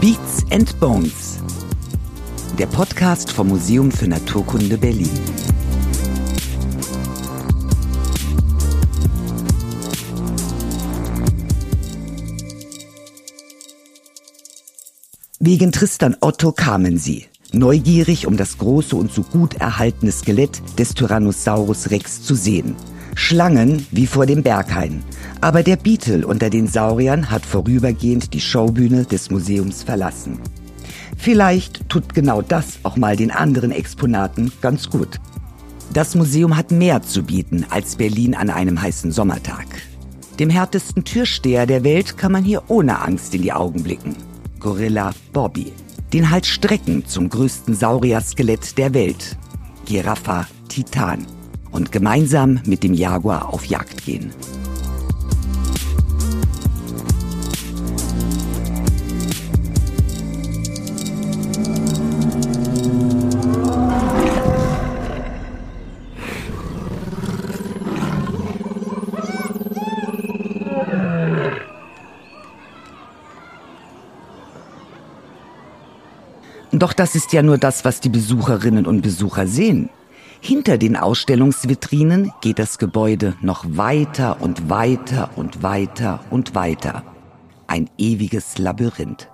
Beats and Bones. Der Podcast vom Museum für Naturkunde Berlin. Wegen Tristan Otto kamen sie, neugierig, um das große und so gut erhaltene Skelett des Tyrannosaurus Rex zu sehen. Schlangen wie vor dem Berghain. Aber der Beetle unter den Sauriern hat vorübergehend die Showbühne des Museums verlassen. Vielleicht tut genau das auch mal den anderen Exponaten ganz gut. Das Museum hat mehr zu bieten als Berlin an einem heißen Sommertag. Dem härtesten Türsteher der Welt kann man hier ohne Angst in die Augen blicken. Gorilla Bobby. Den halt Strecken zum größten Saurier-Skelett der Welt. Giraffa Titan. Und gemeinsam mit dem Jaguar auf Jagd gehen. Doch das ist ja nur das, was die Besucherinnen und Besucher sehen. Hinter den Ausstellungsvitrinen geht das Gebäude noch weiter und weiter und weiter und weiter. Ein ewiges Labyrinth.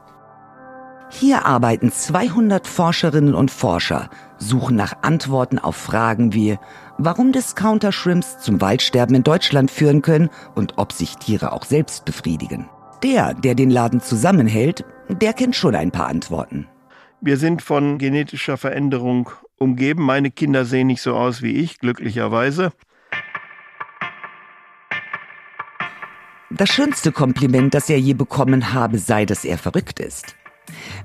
Hier arbeiten 200 Forscherinnen und Forscher, suchen nach Antworten auf Fragen wie, warum Discounter-Shrimps zum Waldsterben in Deutschland führen können und ob sich Tiere auch selbst befriedigen. Der, der den Laden zusammenhält, der kennt schon ein paar Antworten. Wir sind von genetischer Veränderung umgeben. Meine Kinder sehen nicht so aus wie ich, glücklicherweise. Das schönste Kompliment, das er je bekommen habe, sei, dass er verrückt ist.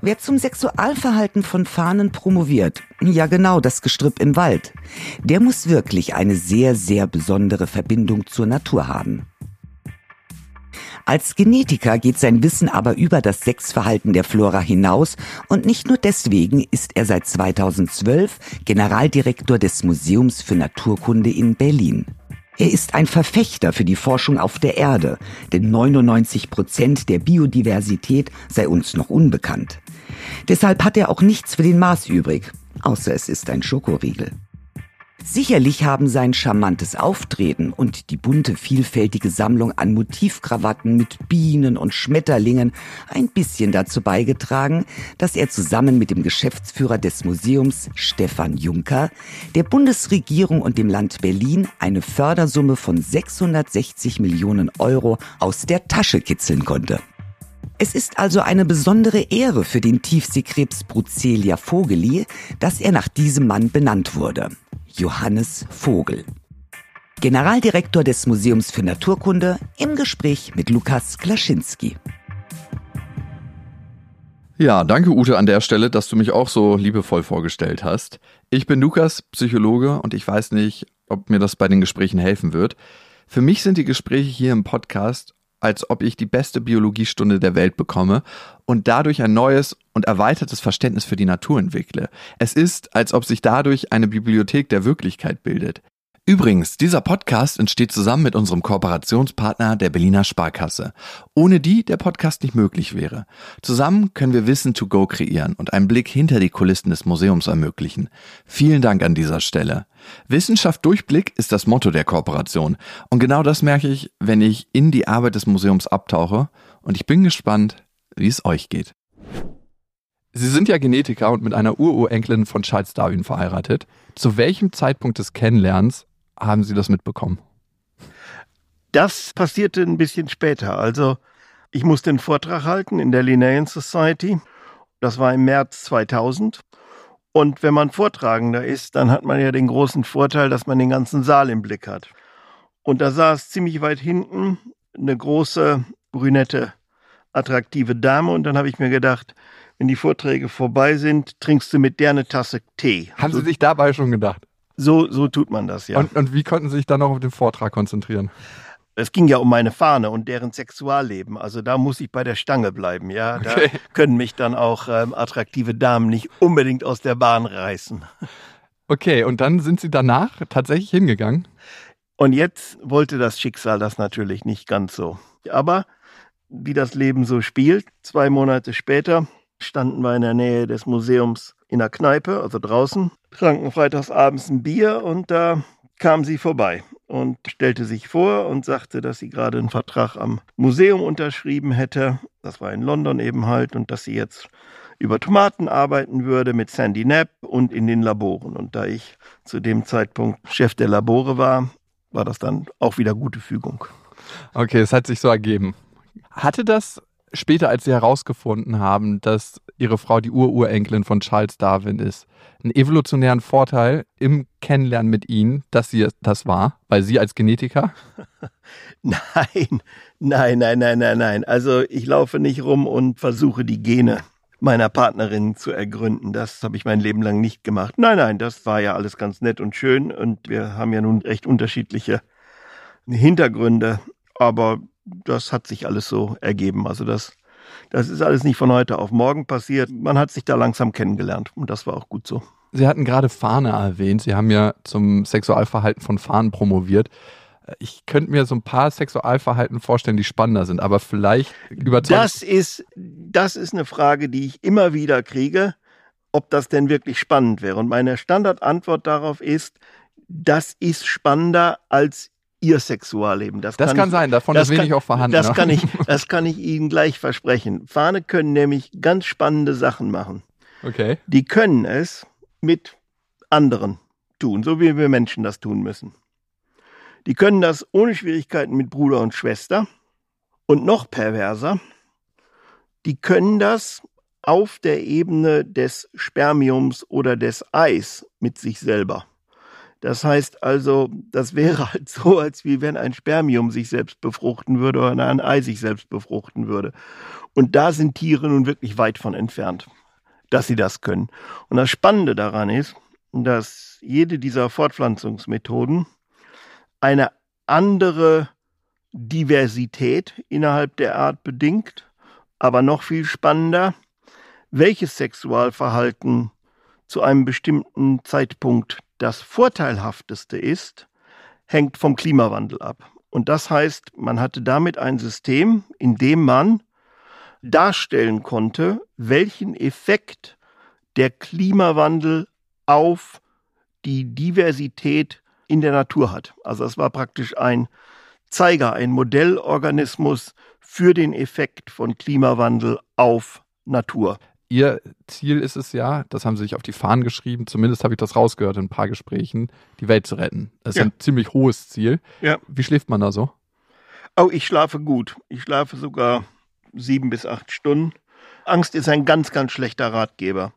Wer zum Sexualverhalten von Fahnen promoviert, ja genau, das Gestrüpp im Wald, der muss wirklich eine sehr, sehr besondere Verbindung zur Natur haben. Als Genetiker geht sein Wissen aber über das Sexverhalten der Flora hinaus und nicht nur deswegen ist er seit 2012 Generaldirektor des Museums für Naturkunde in Berlin. Er ist ein Verfechter für die Forschung auf der Erde, denn 99 Prozent der Biodiversität sei uns noch unbekannt. Deshalb hat er auch nichts für den Mars übrig, außer es ist ein Schokoriegel. Sicherlich haben sein charmantes Auftreten und die bunte, vielfältige Sammlung an Motivkrawatten mit Bienen und Schmetterlingen ein bisschen dazu beigetragen, dass er zusammen mit dem Geschäftsführer des Museums, Stefan Juncker, der Bundesregierung und dem Land Berlin eine Fördersumme von 660 Millionen Euro aus der Tasche kitzeln konnte. Es ist also eine besondere Ehre für den Tiefseekrebs Brucelia vogeli, dass er nach diesem Mann benannt wurde. Johannes Vogel. Generaldirektor des Museums für Naturkunde im Gespräch mit Lukas Klaschinski. Ja, danke Ute an der Stelle, dass du mich auch so liebevoll vorgestellt hast. Ich bin Lukas, Psychologe und ich weiß nicht, ob mir das bei den Gesprächen helfen wird. Für mich sind die Gespräche hier im Podcast als ob ich die beste Biologiestunde der Welt bekomme und dadurch ein neues und erweitertes Verständnis für die Natur entwickle. Es ist, als ob sich dadurch eine Bibliothek der Wirklichkeit bildet. Übrigens, dieser Podcast entsteht zusammen mit unserem Kooperationspartner der Berliner Sparkasse, ohne die der Podcast nicht möglich wäre. Zusammen können wir Wissen to go kreieren und einen Blick hinter die Kulissen des Museums ermöglichen. Vielen Dank an dieser Stelle. Wissenschaft Durchblick ist das Motto der Kooperation und genau das merke ich, wenn ich in die Arbeit des Museums abtauche und ich bin gespannt, wie es euch geht. Sie sind ja Genetiker und mit einer Ururenkelin von Charles Darwin verheiratet. Zu welchem Zeitpunkt des Kennenlernens haben Sie das mitbekommen? Das passierte ein bisschen später. Also ich musste einen Vortrag halten in der Linnaean Society. Das war im März 2000. Und wenn man Vortragender ist, dann hat man ja den großen Vorteil, dass man den ganzen Saal im Blick hat. Und da saß ziemlich weit hinten eine große, brünette, attraktive Dame. Und dann habe ich mir gedacht, wenn die Vorträge vorbei sind, trinkst du mit der eine Tasse Tee. Haben Sie sich dabei schon gedacht? So, so tut man das, ja. Und, und wie konnten Sie sich dann noch auf den Vortrag konzentrieren? Es ging ja um meine Fahne und deren Sexualleben. Also da muss ich bei der Stange bleiben, ja. Da okay. können mich dann auch ähm, attraktive Damen nicht unbedingt aus der Bahn reißen. Okay, und dann sind Sie danach tatsächlich hingegangen? Und jetzt wollte das Schicksal das natürlich nicht ganz so. Aber wie das Leben so spielt, zwei Monate später standen wir in der Nähe des Museums in der Kneipe, also draußen, tranken freitags abends ein Bier und da kam sie vorbei und stellte sich vor und sagte, dass sie gerade einen Vertrag am Museum unterschrieben hätte. Das war in London eben halt und dass sie jetzt über Tomaten arbeiten würde mit Sandy Knapp und in den Laboren. Und da ich zu dem Zeitpunkt Chef der Labore war, war das dann auch wieder gute Fügung. Okay, es hat sich so ergeben. Hatte das später, als sie herausgefunden haben, dass ihre Frau die Ururenkelin von Charles Darwin ist, einen evolutionären Vorteil im Kennenlernen mit ihnen, dass sie das war, weil sie als Genetiker? Nein, nein, nein, nein, nein, nein. Also ich laufe nicht rum und versuche die Gene meiner Partnerin zu ergründen. Das habe ich mein Leben lang nicht gemacht. Nein, nein, das war ja alles ganz nett und schön und wir haben ja nun recht unterschiedliche Hintergründe, aber das hat sich alles so ergeben. Also das, das ist alles nicht von heute auf morgen passiert. Man hat sich da langsam kennengelernt und das war auch gut so. Sie hatten gerade Fahne erwähnt. Sie haben ja zum Sexualverhalten von Fahnen promoviert. Ich könnte mir so ein paar Sexualverhalten vorstellen, die spannender sind, aber vielleicht überzeugt. Das ist, das ist eine Frage, die ich immer wieder kriege, ob das denn wirklich spannend wäre. Und meine Standardantwort darauf ist, das ist spannender als ihr Sexualleben. Das, das kann, kann ich, sein, davon ist wenig auch vorhanden. Das, ne? kann ich, das kann ich Ihnen gleich versprechen. Fahne können nämlich ganz spannende Sachen machen. Okay. Die können es mit anderen tun, so wie wir Menschen das tun müssen. Die können das ohne Schwierigkeiten mit Bruder und Schwester. Und noch perverser, die können das auf der Ebene des Spermiums oder des Eis mit sich selber. Das heißt also, das wäre halt so, als wie wenn ein Spermium sich selbst befruchten würde oder ein Ei sich selbst befruchten würde. Und da sind Tiere nun wirklich weit von entfernt, dass sie das können. Und das Spannende daran ist, dass jede dieser Fortpflanzungsmethoden eine andere Diversität innerhalb der Art bedingt, aber noch viel spannender, welches Sexualverhalten zu einem bestimmten Zeitpunkt das Vorteilhafteste ist, hängt vom Klimawandel ab. Und das heißt, man hatte damit ein System, in dem man darstellen konnte, welchen Effekt der Klimawandel auf die Diversität in der Natur hat. Also es war praktisch ein Zeiger, ein Modellorganismus für den Effekt von Klimawandel auf Natur. Ihr Ziel ist es ja, das haben Sie sich auf die Fahnen geschrieben, zumindest habe ich das rausgehört in ein paar Gesprächen, die Welt zu retten. Das ist ja. ein ziemlich hohes Ziel. Ja. Wie schläft man da so? Oh, ich schlafe gut. Ich schlafe sogar sieben bis acht Stunden. Angst ist ein ganz, ganz schlechter Ratgeber.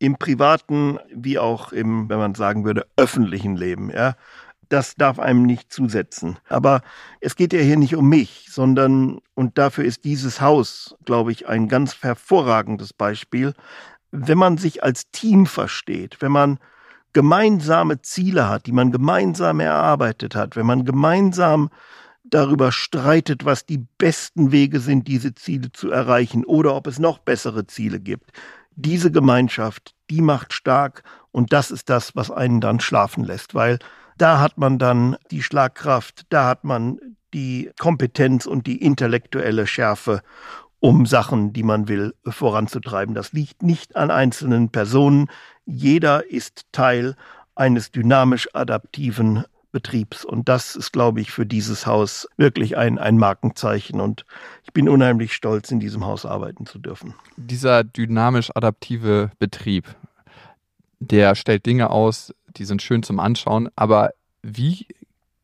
Im privaten wie auch im, wenn man sagen würde, öffentlichen Leben. Ja das darf einem nicht zusetzen. Aber es geht ja hier nicht um mich, sondern, und dafür ist dieses Haus, glaube ich, ein ganz hervorragendes Beispiel, wenn man sich als Team versteht, wenn man gemeinsame Ziele hat, die man gemeinsam erarbeitet hat, wenn man gemeinsam darüber streitet, was die besten Wege sind, diese Ziele zu erreichen oder ob es noch bessere Ziele gibt. Diese Gemeinschaft, die macht stark und das ist das, was einen dann schlafen lässt, weil da hat man dann die Schlagkraft, da hat man die Kompetenz und die intellektuelle Schärfe, um Sachen, die man will, voranzutreiben. Das liegt nicht an einzelnen Personen. Jeder ist Teil eines dynamisch adaptiven Betriebs. Und das ist, glaube ich, für dieses Haus wirklich ein, ein Markenzeichen. Und ich bin unheimlich stolz, in diesem Haus arbeiten zu dürfen. Dieser dynamisch adaptive Betrieb, der stellt Dinge aus, die sind schön zum Anschauen, aber wie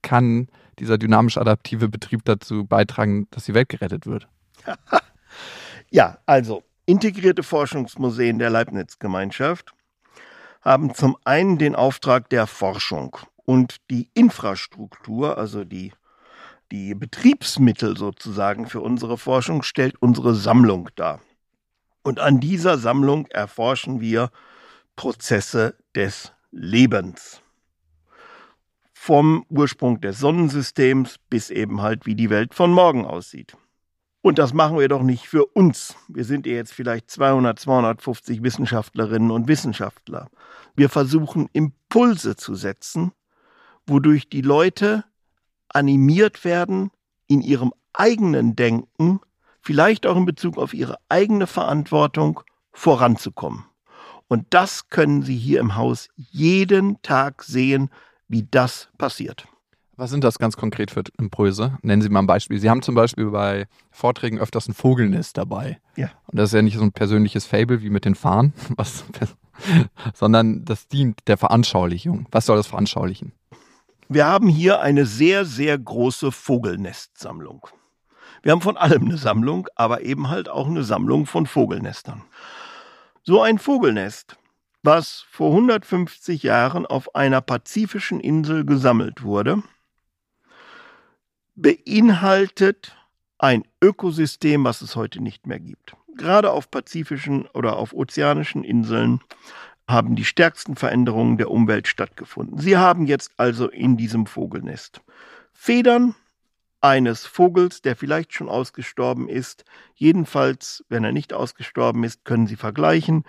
kann dieser dynamisch adaptive Betrieb dazu beitragen, dass die Welt gerettet wird? ja, also integrierte Forschungsmuseen der Leibniz-Gemeinschaft haben zum einen den Auftrag der Forschung und die Infrastruktur, also die, die Betriebsmittel sozusagen für unsere Forschung, stellt unsere Sammlung dar. Und an dieser Sammlung erforschen wir Prozesse des Lebens. Vom Ursprung des Sonnensystems bis eben halt, wie die Welt von morgen aussieht. Und das machen wir doch nicht für uns. Wir sind ja jetzt vielleicht 200, 250 Wissenschaftlerinnen und Wissenschaftler. Wir versuchen Impulse zu setzen, wodurch die Leute animiert werden, in ihrem eigenen Denken, vielleicht auch in Bezug auf ihre eigene Verantwortung voranzukommen. Und das können Sie hier im Haus jeden Tag sehen, wie das passiert. Was sind das ganz konkret für Impulse? Nennen Sie mal ein Beispiel. Sie haben zum Beispiel bei Vorträgen öfters ein Vogelnest dabei. Ja. Und das ist ja nicht so ein persönliches Fable wie mit den Fahnen, was, sondern das dient der Veranschaulichung. Was soll das veranschaulichen? Wir haben hier eine sehr, sehr große Vogelnestsammlung. Wir haben von allem eine Sammlung, aber eben halt auch eine Sammlung von Vogelnestern. So ein Vogelnest, was vor 150 Jahren auf einer pazifischen Insel gesammelt wurde, beinhaltet ein Ökosystem, was es heute nicht mehr gibt. Gerade auf pazifischen oder auf ozeanischen Inseln haben die stärksten Veränderungen der Umwelt stattgefunden. Sie haben jetzt also in diesem Vogelnest Federn eines Vogels, der vielleicht schon ausgestorben ist. Jedenfalls, wenn er nicht ausgestorben ist, können Sie vergleichen,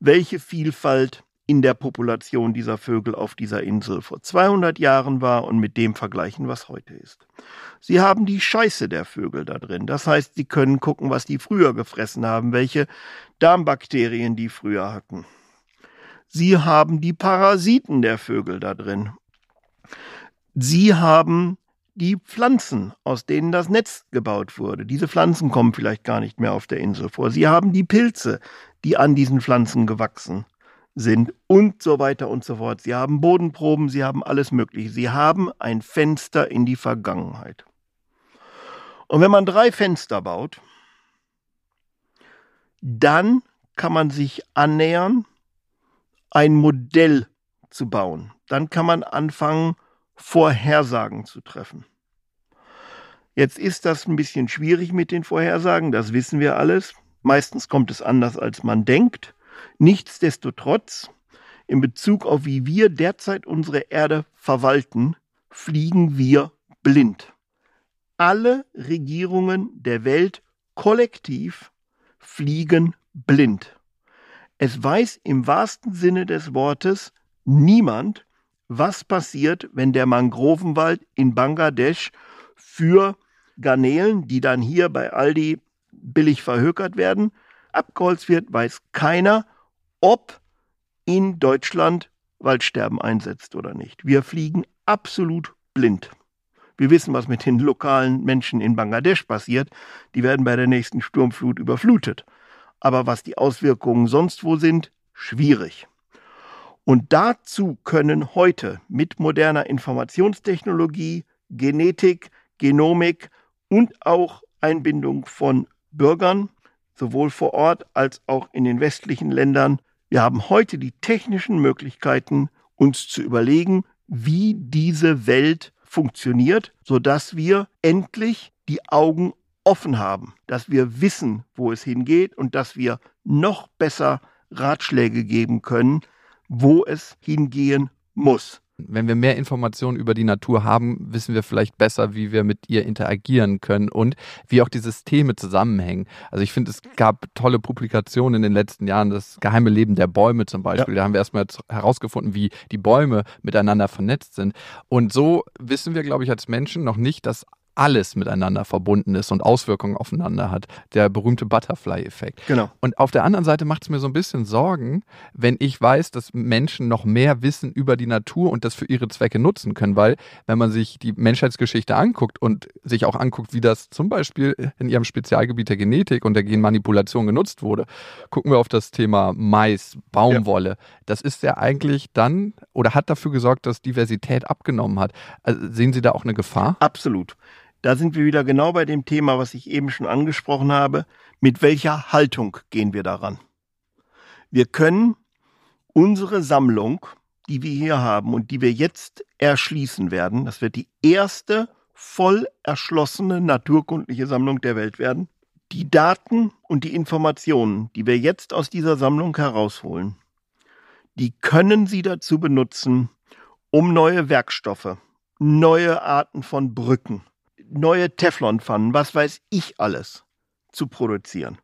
welche Vielfalt in der Population dieser Vögel auf dieser Insel vor 200 Jahren war und mit dem vergleichen, was heute ist. Sie haben die Scheiße der Vögel da drin. Das heißt, Sie können gucken, was die früher gefressen haben, welche Darmbakterien die früher hatten. Sie haben die Parasiten der Vögel da drin. Sie haben die Pflanzen, aus denen das Netz gebaut wurde. Diese Pflanzen kommen vielleicht gar nicht mehr auf der Insel vor. Sie haben die Pilze, die an diesen Pflanzen gewachsen sind und so weiter und so fort. Sie haben Bodenproben, sie haben alles Mögliche. Sie haben ein Fenster in die Vergangenheit. Und wenn man drei Fenster baut, dann kann man sich annähern, ein Modell zu bauen. Dann kann man anfangen, Vorhersagen zu treffen. Jetzt ist das ein bisschen schwierig mit den Vorhersagen, das wissen wir alles. Meistens kommt es anders, als man denkt. Nichtsdestotrotz, in Bezug auf wie wir derzeit unsere Erde verwalten, fliegen wir blind. Alle Regierungen der Welt kollektiv fliegen blind. Es weiß im wahrsten Sinne des Wortes niemand, was passiert, wenn der Mangrovenwald in Bangladesch für Garnelen, die dann hier bei Aldi billig verhökert werden, abgeholzt wird, weiß keiner, ob in Deutschland Waldsterben einsetzt oder nicht. Wir fliegen absolut blind. Wir wissen, was mit den lokalen Menschen in Bangladesch passiert. Die werden bei der nächsten Sturmflut überflutet. Aber was die Auswirkungen sonst wo sind, schwierig. Und dazu können heute mit moderner Informationstechnologie, Genetik, Genomik und auch Einbindung von Bürgern sowohl vor Ort als auch in den westlichen Ländern. Wir haben heute die technischen Möglichkeiten, uns zu überlegen, wie diese Welt funktioniert, sodass wir endlich die Augen offen haben, dass wir wissen, wo es hingeht und dass wir noch besser Ratschläge geben können, wo es hingehen muss. Wenn wir mehr Informationen über die Natur haben, wissen wir vielleicht besser, wie wir mit ihr interagieren können und wie auch die Systeme zusammenhängen. Also ich finde, es gab tolle Publikationen in den letzten Jahren, das geheime Leben der Bäume zum Beispiel. Ja. Da haben wir erstmal herausgefunden, wie die Bäume miteinander vernetzt sind. Und so wissen wir, glaube ich, als Menschen noch nicht, dass alles miteinander verbunden ist und Auswirkungen aufeinander hat. Der berühmte Butterfly-Effekt. Genau. Und auf der anderen Seite macht es mir so ein bisschen Sorgen, wenn ich weiß, dass Menschen noch mehr wissen über die Natur und das für ihre Zwecke nutzen können. Weil, wenn man sich die Menschheitsgeschichte anguckt und sich auch anguckt, wie das zum Beispiel in ihrem Spezialgebiet der Genetik und der Genmanipulation genutzt wurde, gucken wir auf das Thema Mais, Baumwolle. Ja. Das ist ja eigentlich dann oder hat dafür gesorgt, dass Diversität abgenommen hat. Also sehen Sie da auch eine Gefahr? Absolut. Da sind wir wieder genau bei dem Thema, was ich eben schon angesprochen habe. Mit welcher Haltung gehen wir daran? Wir können unsere Sammlung, die wir hier haben und die wir jetzt erschließen werden, das wird die erste voll erschlossene naturkundliche Sammlung der Welt werden. Die Daten und die Informationen, die wir jetzt aus dieser Sammlung herausholen, die können Sie dazu benutzen, um neue Werkstoffe, neue Arten von Brücken, neue Teflonpfannen, was weiß ich alles, zu produzieren.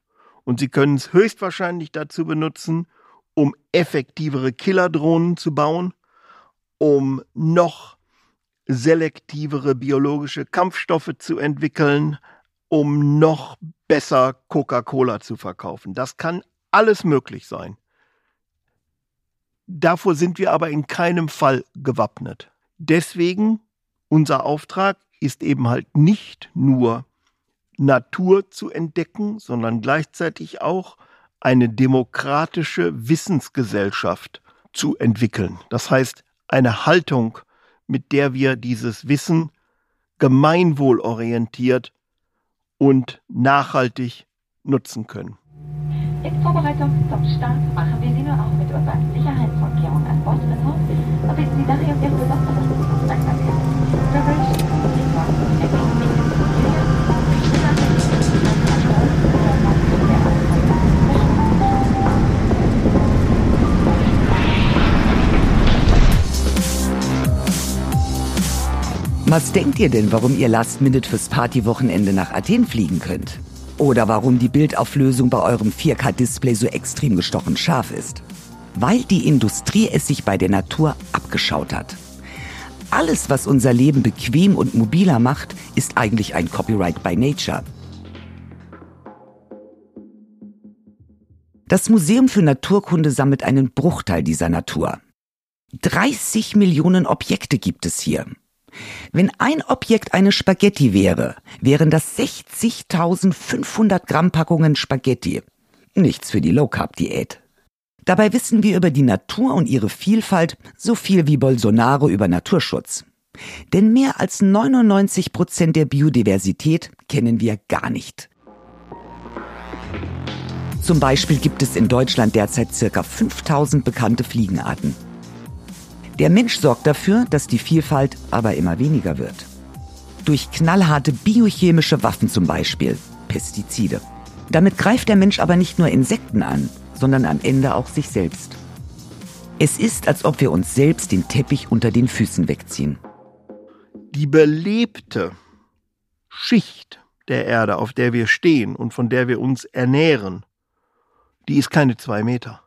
Und Sie können es höchstwahrscheinlich dazu benutzen, um effektivere Killerdrohnen zu bauen, um noch selektivere biologische Kampfstoffe zu entwickeln, um noch besser Coca-Cola zu verkaufen. Das kann alles möglich sein. Davor sind wir aber in keinem Fall gewappnet. Deswegen unser Auftrag ist eben halt nicht nur Natur zu entdecken, sondern gleichzeitig auch eine demokratische Wissensgesellschaft zu entwickeln. Das heißt, eine Haltung, mit der wir dieses Wissen gemeinwohlorientiert und nachhaltig nutzen können. In Vorbereitung zum Start machen wir Sie nur auch mit unseren Sicherheitsvorkehrungen an Bord vertraut und bitten Sie daher Ihre Was denkt ihr denn, warum ihr Last Minute fürs Partywochenende nach Athen fliegen könnt? Oder warum die Bildauflösung bei eurem 4K-Display so extrem gestochen scharf ist? Weil die Industrie es sich bei der Natur abgeschaut hat. Alles, was unser Leben bequem und mobiler macht, ist eigentlich ein Copyright by Nature. Das Museum für Naturkunde sammelt einen Bruchteil dieser Natur. 30 Millionen Objekte gibt es hier. Wenn ein Objekt eine Spaghetti wäre, wären das 60.500 Gramm Packungen Spaghetti. Nichts für die Low Carb Diät. Dabei wissen wir über die Natur und ihre Vielfalt so viel wie Bolsonaro über Naturschutz. Denn mehr als 99 Prozent der Biodiversität kennen wir gar nicht. Zum Beispiel gibt es in Deutschland derzeit circa 5000 bekannte Fliegenarten. Der Mensch sorgt dafür, dass die Vielfalt aber immer weniger wird. Durch knallharte biochemische Waffen zum Beispiel, Pestizide. Damit greift der Mensch aber nicht nur Insekten an, sondern am Ende auch sich selbst. Es ist, als ob wir uns selbst den Teppich unter den Füßen wegziehen. Die belebte Schicht der Erde, auf der wir stehen und von der wir uns ernähren, die ist keine zwei Meter.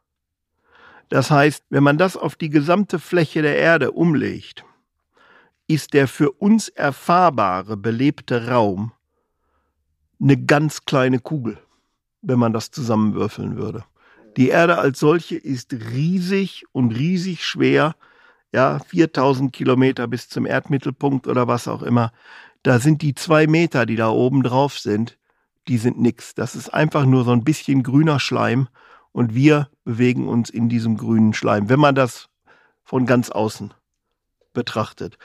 Das heißt, wenn man das auf die gesamte Fläche der Erde umlegt, ist der für uns erfahrbare, belebte Raum eine ganz kleine Kugel, wenn man das zusammenwürfeln würde. Die Erde als solche ist riesig und riesig schwer, ja, 4000 Kilometer bis zum Erdmittelpunkt oder was auch immer. Da sind die zwei Meter, die da oben drauf sind, die sind nix. Das ist einfach nur so ein bisschen grüner Schleim und wir bewegen uns in diesem grünen Schleim, wenn man das von ganz außen betrachtet.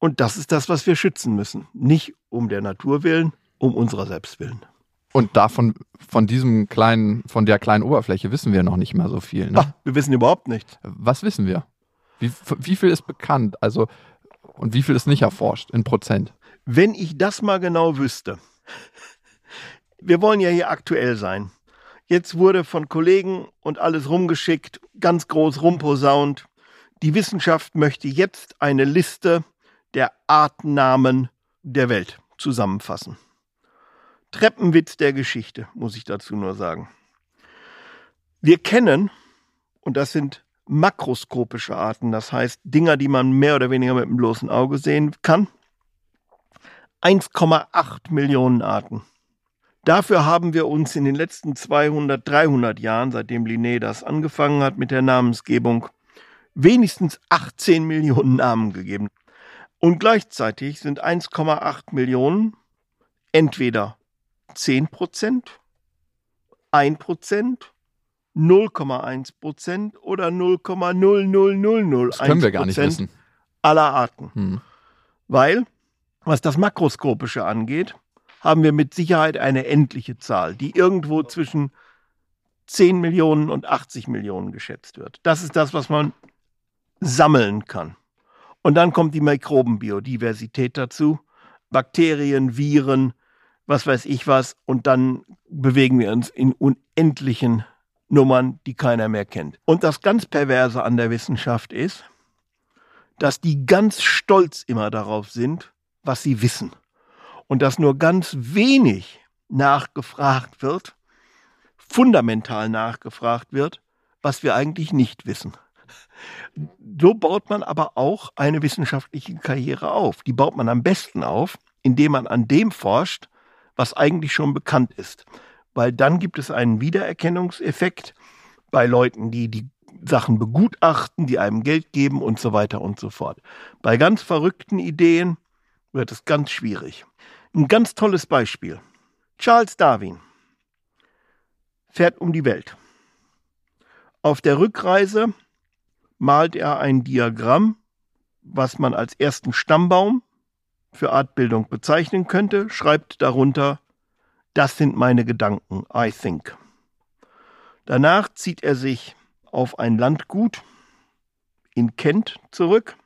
Und das ist das, was wir schützen müssen. Nicht um der Natur willen, um unserer selbst willen. Und davon, von diesem kleinen, von der kleinen Oberfläche wissen wir noch nicht mal so viel. Ne? Ach, wir wissen überhaupt nicht. Was wissen wir? Wie, wie viel ist bekannt? Also, und wie viel ist nicht erforscht in Prozent? Wenn ich das mal genau wüsste. Wir wollen ja hier aktuell sein. Jetzt wurde von Kollegen und alles rumgeschickt, ganz groß rumposaunt. Die Wissenschaft möchte jetzt eine Liste der Artnamen der Welt zusammenfassen. Treppenwitz der Geschichte, muss ich dazu nur sagen. Wir kennen, und das sind makroskopische Arten, das heißt Dinger, die man mehr oder weniger mit dem bloßen Auge sehen kann, 1,8 Millionen Arten. Dafür haben wir uns in den letzten 200, 300 Jahren, seitdem Linné das angefangen hat mit der Namensgebung, wenigstens 18 Millionen Namen gegeben. Und gleichzeitig sind 1,8 Millionen entweder 10 Prozent, 1 Prozent, 0,1 Prozent oder 0,00001 Das können wir gar nicht wissen. aller Arten. Hm. Weil, was das Makroskopische angeht, haben wir mit Sicherheit eine endliche Zahl, die irgendwo zwischen 10 Millionen und 80 Millionen geschätzt wird. Das ist das, was man sammeln kann. Und dann kommt die Mikrobenbiodiversität dazu. Bakterien, Viren, was weiß ich was. Und dann bewegen wir uns in unendlichen Nummern, die keiner mehr kennt. Und das ganz Perverse an der Wissenschaft ist, dass die ganz stolz immer darauf sind, was sie wissen und dass nur ganz wenig nachgefragt wird, fundamental nachgefragt wird, was wir eigentlich nicht wissen. So baut man aber auch eine wissenschaftliche Karriere auf. Die baut man am besten auf, indem man an dem forscht, was eigentlich schon bekannt ist. weil dann gibt es einen Wiedererkennungseffekt bei Leuten, die die Sachen begutachten, die einem Geld geben und so weiter und so fort. Bei ganz verrückten Ideen wird es ganz schwierig. Ein ganz tolles Beispiel. Charles Darwin fährt um die Welt. Auf der Rückreise malt er ein Diagramm, was man als ersten Stammbaum für Artbildung bezeichnen könnte, schreibt darunter, das sind meine Gedanken, I think. Danach zieht er sich auf ein Landgut in Kent zurück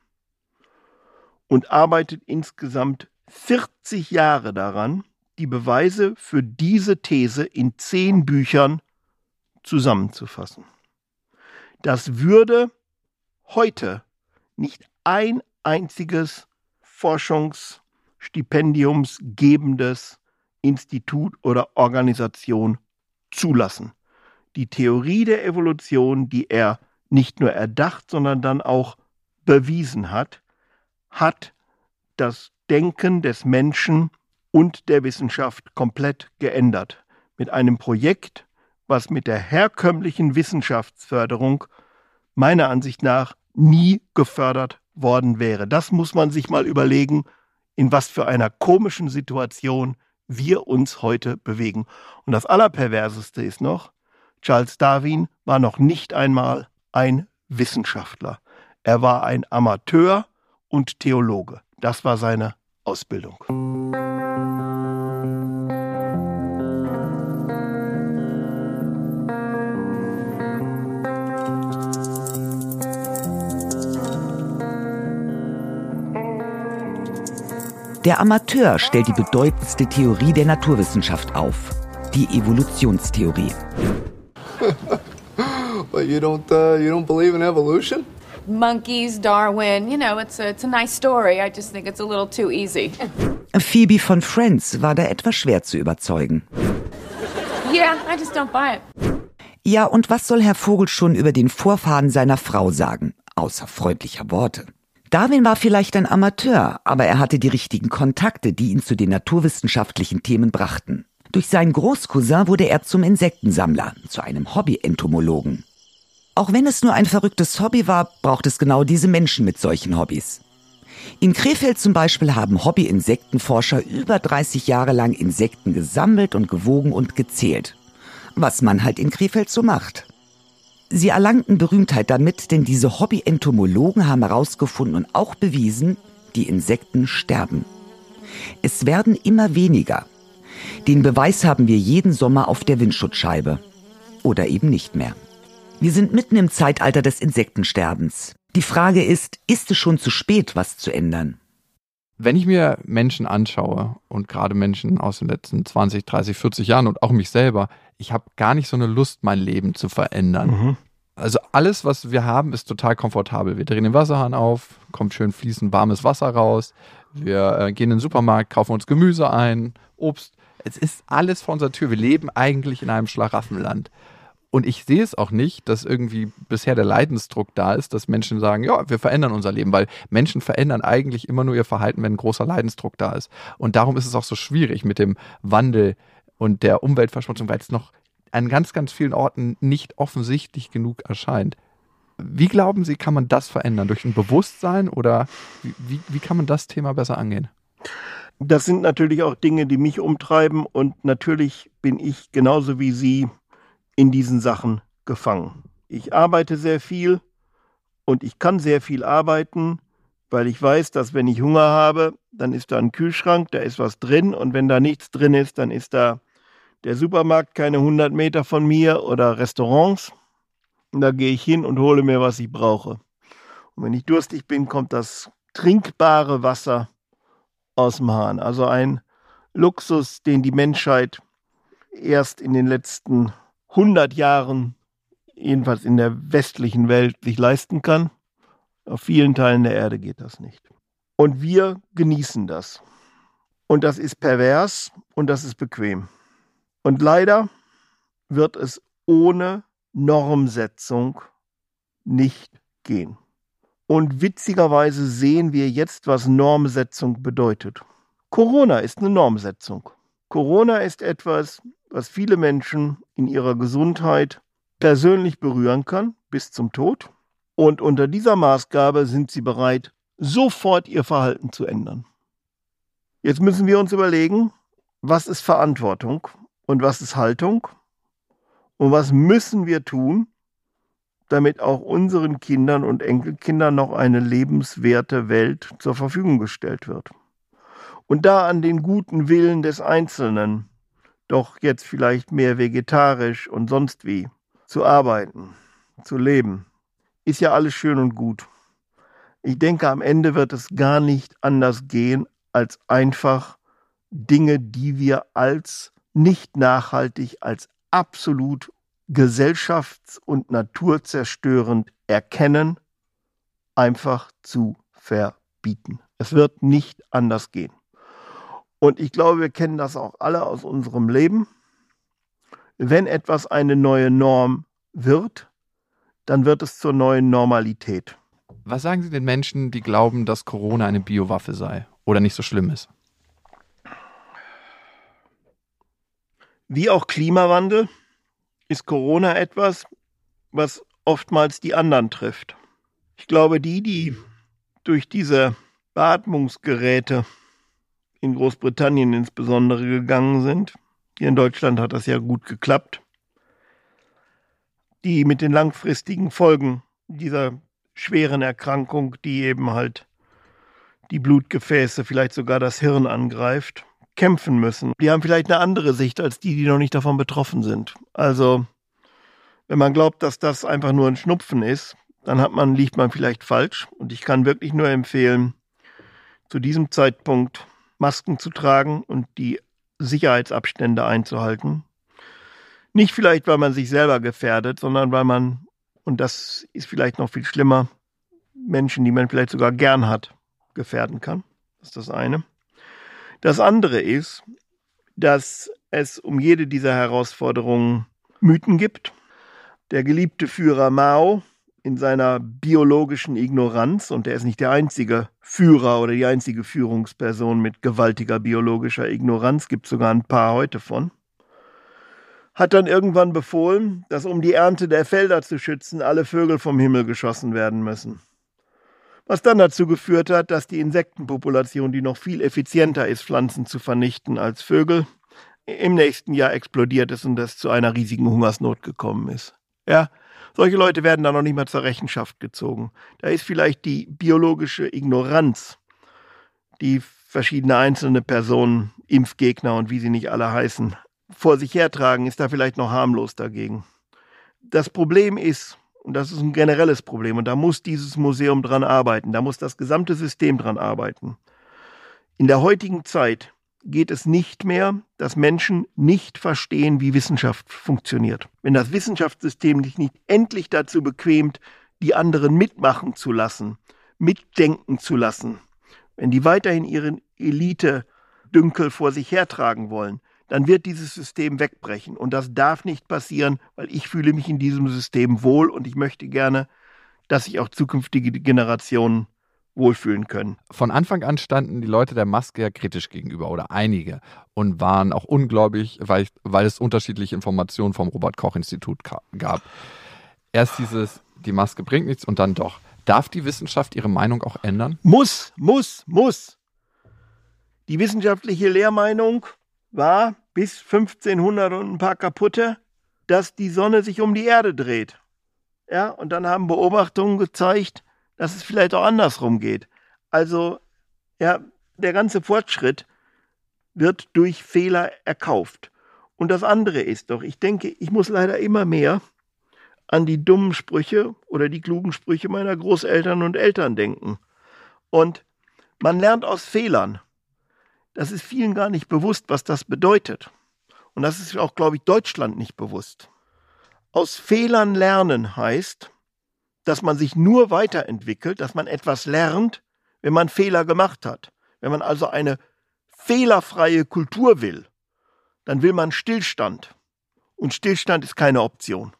und arbeitet insgesamt 40 Jahre daran, die Beweise für diese These in zehn Büchern zusammenzufassen. Das würde heute nicht ein einziges forschungsstipendiumsgebendes Institut oder Organisation zulassen. Die Theorie der Evolution, die er nicht nur erdacht, sondern dann auch bewiesen hat, hat das Denken des Menschen und der Wissenschaft komplett geändert. Mit einem Projekt, was mit der herkömmlichen Wissenschaftsförderung meiner Ansicht nach nie gefördert worden wäre. Das muss man sich mal überlegen, in was für einer komischen Situation wir uns heute bewegen. Und das Allerperverseste ist noch, Charles Darwin war noch nicht einmal ein Wissenschaftler. Er war ein Amateur und Theologe. Das war seine Ausbildung. Der Amateur stellt die bedeutendste Theorie der Naturwissenschaft auf, die Evolutionstheorie. But you don't, uh, you don't believe in evolution? Monkeys, Darwin, you know, it's a, it's a nice story. I just think it's a little too easy. Phoebe von Friends war da etwas schwer zu überzeugen. Yeah, I just don't buy it. Ja, und was soll Herr Vogel schon über den Vorfahren seiner Frau sagen, außer freundlicher Worte? Darwin war vielleicht ein Amateur, aber er hatte die richtigen Kontakte, die ihn zu den naturwissenschaftlichen Themen brachten. Durch seinen Großcousin wurde er zum Insektensammler, zu einem Hobby-Entomologen. Auch wenn es nur ein verrücktes Hobby war, braucht es genau diese Menschen mit solchen Hobbys. In Krefeld zum Beispiel haben Hobby-Insektenforscher über 30 Jahre lang Insekten gesammelt und gewogen und gezählt. Was man halt in Krefeld so macht. Sie erlangten Berühmtheit damit, denn diese Hobby-Entomologen haben herausgefunden und auch bewiesen, die Insekten sterben. Es werden immer weniger. Den Beweis haben wir jeden Sommer auf der Windschutzscheibe. Oder eben nicht mehr. Wir sind mitten im Zeitalter des Insektensterbens. Die Frage ist, ist es schon zu spät, was zu ändern? Wenn ich mir Menschen anschaue und gerade Menschen aus den letzten 20, 30, 40 Jahren und auch mich selber, ich habe gar nicht so eine Lust, mein Leben zu verändern. Mhm. Also alles, was wir haben, ist total komfortabel. Wir drehen den Wasserhahn auf, kommt schön fließend warmes Wasser raus. Wir äh, gehen in den Supermarkt, kaufen uns Gemüse ein, Obst. Es ist alles vor unserer Tür. Wir leben eigentlich in einem Schlaraffenland. Und ich sehe es auch nicht, dass irgendwie bisher der Leidensdruck da ist, dass Menschen sagen, ja, wir verändern unser Leben, weil Menschen verändern eigentlich immer nur ihr Verhalten, wenn ein großer Leidensdruck da ist. Und darum ist es auch so schwierig mit dem Wandel und der Umweltverschmutzung, weil es noch an ganz, ganz vielen Orten nicht offensichtlich genug erscheint. Wie glauben Sie, kann man das verändern? Durch ein Bewusstsein oder wie, wie kann man das Thema besser angehen? Das sind natürlich auch Dinge, die mich umtreiben und natürlich bin ich genauso wie Sie in diesen Sachen gefangen. Ich arbeite sehr viel und ich kann sehr viel arbeiten, weil ich weiß, dass wenn ich Hunger habe, dann ist da ein Kühlschrank, da ist was drin und wenn da nichts drin ist, dann ist da der Supermarkt keine 100 Meter von mir oder Restaurants. Und da gehe ich hin und hole mir, was ich brauche. Und wenn ich durstig bin, kommt das trinkbare Wasser aus dem Hahn. Also ein Luxus, den die Menschheit erst in den letzten 100 Jahren, jedenfalls in der westlichen Welt, sich leisten kann. Auf vielen Teilen der Erde geht das nicht. Und wir genießen das. Und das ist pervers und das ist bequem. Und leider wird es ohne Normsetzung nicht gehen. Und witzigerweise sehen wir jetzt, was Normsetzung bedeutet. Corona ist eine Normsetzung. Corona ist etwas, was viele Menschen in ihrer Gesundheit persönlich berühren kann, bis zum Tod. Und unter dieser Maßgabe sind sie bereit, sofort ihr Verhalten zu ändern. Jetzt müssen wir uns überlegen, was ist Verantwortung und was ist Haltung und was müssen wir tun, damit auch unseren Kindern und Enkelkindern noch eine lebenswerte Welt zur Verfügung gestellt wird. Und da an den guten Willen des Einzelnen, doch jetzt vielleicht mehr vegetarisch und sonst wie, zu arbeiten, zu leben, ist ja alles schön und gut. Ich denke, am Ende wird es gar nicht anders gehen, als einfach Dinge, die wir als nicht nachhaltig, als absolut gesellschafts- und naturzerstörend erkennen, einfach zu verbieten. Es wird nicht anders gehen. Und ich glaube, wir kennen das auch alle aus unserem Leben. Wenn etwas eine neue Norm wird, dann wird es zur neuen Normalität. Was sagen Sie den Menschen, die glauben, dass Corona eine Biowaffe sei oder nicht so schlimm ist? Wie auch Klimawandel ist Corona etwas, was oftmals die anderen trifft. Ich glaube, die, die durch diese Beatmungsgeräte in Großbritannien insbesondere gegangen sind, hier in Deutschland hat das ja gut geklappt, die mit den langfristigen Folgen dieser schweren Erkrankung, die eben halt die Blutgefäße, vielleicht sogar das Hirn angreift, kämpfen müssen. Die haben vielleicht eine andere Sicht als die, die noch nicht davon betroffen sind. Also, wenn man glaubt, dass das einfach nur ein Schnupfen ist, dann hat man, liegt man vielleicht falsch. Und ich kann wirklich nur empfehlen, zu diesem Zeitpunkt Masken zu tragen und die Sicherheitsabstände einzuhalten. Nicht vielleicht, weil man sich selber gefährdet, sondern weil man, und das ist vielleicht noch viel schlimmer, Menschen, die man vielleicht sogar gern hat, gefährden kann. Das ist das eine. Das andere ist, dass es um jede dieser Herausforderungen Mythen gibt. Der geliebte Führer Mao in seiner biologischen Ignoranz, und er ist nicht der einzige Führer oder die einzige Führungsperson mit gewaltiger biologischer Ignoranz, gibt sogar ein paar heute von, hat dann irgendwann befohlen, dass um die Ernte der Felder zu schützen, alle Vögel vom Himmel geschossen werden müssen was dann dazu geführt hat, dass die Insektenpopulation, die noch viel effizienter ist, Pflanzen zu vernichten als Vögel, im nächsten Jahr explodiert ist und es zu einer riesigen Hungersnot gekommen ist. Ja, solche Leute werden da noch nicht mal zur Rechenschaft gezogen. Da ist vielleicht die biologische Ignoranz, die verschiedene einzelne Personen, Impfgegner und wie sie nicht alle heißen, vor sich hertragen, ist da vielleicht noch harmlos dagegen. Das Problem ist, und das ist ein generelles Problem. Und da muss dieses Museum dran arbeiten. Da muss das gesamte System dran arbeiten. In der heutigen Zeit geht es nicht mehr, dass Menschen nicht verstehen, wie Wissenschaft funktioniert. Wenn das Wissenschaftssystem sich nicht endlich dazu bequemt, die anderen mitmachen zu lassen, mitdenken zu lassen, wenn die weiterhin ihren Elite-Dünkel vor sich hertragen wollen, dann wird dieses System wegbrechen. Und das darf nicht passieren, weil ich fühle mich in diesem System wohl und ich möchte gerne, dass sich auch zukünftige Generationen wohlfühlen können. Von Anfang an standen die Leute der Maske ja kritisch gegenüber oder einige und waren auch ungläubig, weil, weil es unterschiedliche Informationen vom Robert Koch Institut gab. Erst dieses, die Maske bringt nichts und dann doch. Darf die Wissenschaft ihre Meinung auch ändern? Muss, muss, muss. Die wissenschaftliche Lehrmeinung war bis 1500 und ein paar kaputte, dass die Sonne sich um die Erde dreht. Ja, und dann haben Beobachtungen gezeigt, dass es vielleicht auch andersrum geht. Also, ja, der ganze Fortschritt wird durch Fehler erkauft. Und das andere ist doch, ich denke, ich muss leider immer mehr an die dummen Sprüche oder die klugen Sprüche meiner Großeltern und Eltern denken. Und man lernt aus Fehlern. Das ist vielen gar nicht bewusst, was das bedeutet. Und das ist auch, glaube ich, Deutschland nicht bewusst. Aus Fehlern lernen heißt, dass man sich nur weiterentwickelt, dass man etwas lernt, wenn man Fehler gemacht hat. Wenn man also eine fehlerfreie Kultur will, dann will man Stillstand. Und Stillstand ist keine Option.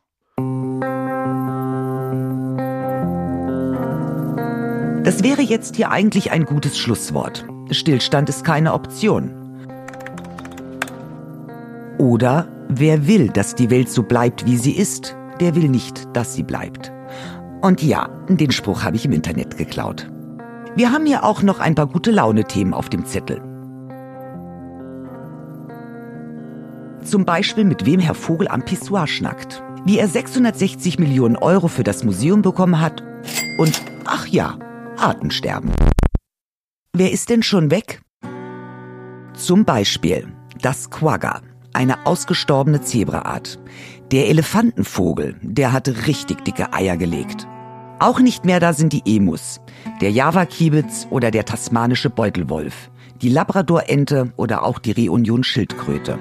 Das wäre jetzt hier eigentlich ein gutes Schlusswort. Stillstand ist keine Option. Oder Wer will, dass die Welt so bleibt, wie sie ist, der will nicht, dass sie bleibt. Und ja, den Spruch habe ich im Internet geklaut. Wir haben hier auch noch ein paar gute Laune-Themen auf dem Zettel. Zum Beispiel mit wem Herr Vogel am Pissoir schnackt, wie er 660 Millionen Euro für das Museum bekommen hat und, ach ja, Artensterben. Wer ist denn schon weg? Zum Beispiel das Quagga, eine ausgestorbene Zebraart. Der Elefantenvogel, der hat richtig dicke Eier gelegt. Auch nicht mehr da sind die Emus, der Java-Kiebitz oder der tasmanische Beutelwolf, die Labradorente oder auch die Reunion-Schildkröte.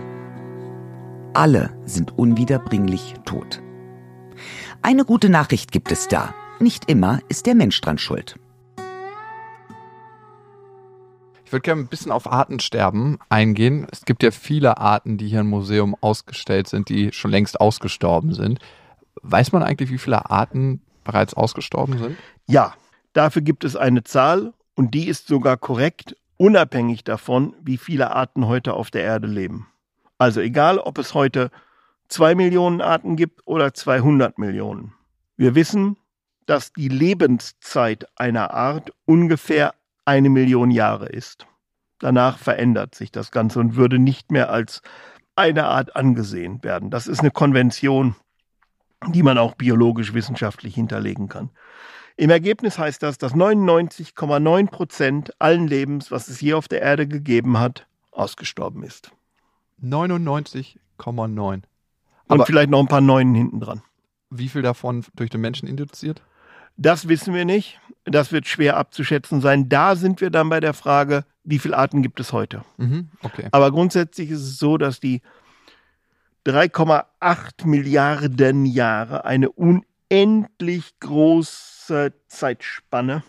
Alle sind unwiederbringlich tot. Eine gute Nachricht gibt es da. Nicht immer ist der Mensch dran schuld. Ich würde gerne ein bisschen auf Artensterben eingehen. Es gibt ja viele Arten, die hier im Museum ausgestellt sind, die schon längst ausgestorben sind. Weiß man eigentlich, wie viele Arten bereits ausgestorben sind? Ja, dafür gibt es eine Zahl und die ist sogar korrekt, unabhängig davon, wie viele Arten heute auf der Erde leben. Also egal, ob es heute zwei Millionen Arten gibt oder 200 Millionen. Wir wissen, dass die Lebenszeit einer Art ungefähr eine Million Jahre ist. Danach verändert sich das Ganze und würde nicht mehr als eine Art angesehen werden. Das ist eine Konvention, die man auch biologisch wissenschaftlich hinterlegen kann. Im Ergebnis heißt das, dass 99,9 Prozent allen Lebens, was es je auf der Erde gegeben hat, ausgestorben ist. 99,9. Und vielleicht noch ein paar Neunen hinten dran. Wie viel davon durch den Menschen induziert? Das wissen wir nicht. Das wird schwer abzuschätzen sein. Da sind wir dann bei der Frage, wie viele Arten gibt es heute? Mhm, okay. Aber grundsätzlich ist es so, dass die 3,8 Milliarden Jahre eine unendlich große Zeitspanne